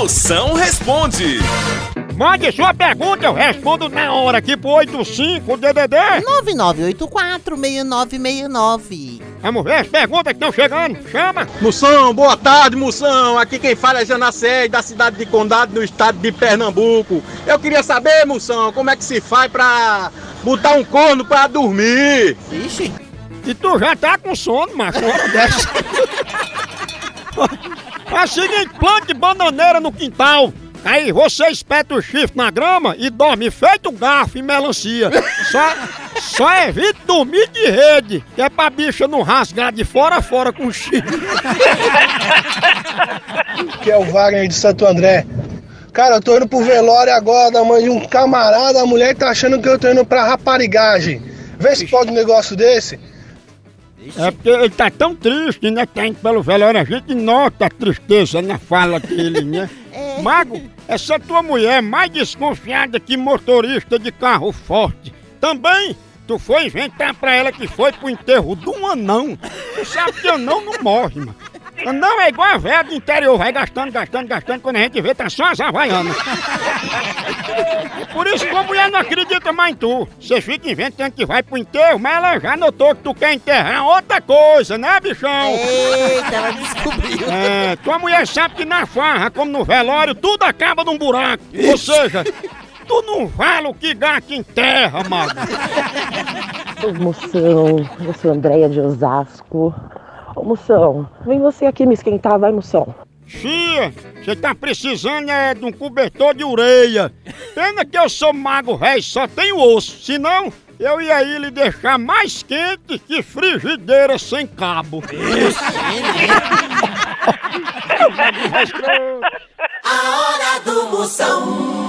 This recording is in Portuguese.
Moção responde. Mande sua pergunta, eu respondo na hora aqui pro 85-DDD. 9984-6969. Vamos ver as perguntas que estão chegando. Chama. Moção, boa tarde, Moção. Aqui quem fala é Janacé, da cidade de Condado, no estado de Pernambuco. Eu queria saber, Moção, como é que se faz pra botar um corno pra dormir? Ixi. E tu já tá com sono, dessa. É o seguinte, plante bananeira no quintal. Aí você espeta o chifre na grama e dorme feito garfo e melancia. Só, só evite dormir de rede, que é pra bicha não rasgar de fora a fora com o chifre. que é o Wagner de Santo André. Cara, eu tô indo pro velório agora da mãe de um camarada, a mulher tá achando que eu tô indo pra raparigagem. Vê se pode um negócio desse. É porque ele tá tão triste, né? Indo pelo velório, a gente nota a tristeza na fala dele, né? Mago, essa tua mulher é mais desconfiada que motorista de carro forte. Também, tu foi inventar pra ela que foi pro enterro de um anão. Tu sabe que anão não morre, mano. Anão é igual a velha do interior, vai gastando, gastando, gastando, quando a gente vê, tá só as havaianas. Por isso que a mulher não acredita mais em tu. Você fica inventando que vai pro enterro, mas ela já notou que tu quer enterrar outra coisa, né, bichão? Eita, ela descobriu. É, tua mulher sabe que na farra, como no velório, tudo acaba num buraco. Ou seja, tu não vale o que gato em terra, mago. Ô, moção, eu sou Andréia de Osasco. Ô, moção, vem você aqui me esquentar, vai, moção. Fia, você tá precisando é de um cobertor de ureia. Pena que eu sou mago velho, só tenho osso. Senão, eu ia aí lhe deixar mais quente que frigideira sem cabo. A hora do Moção.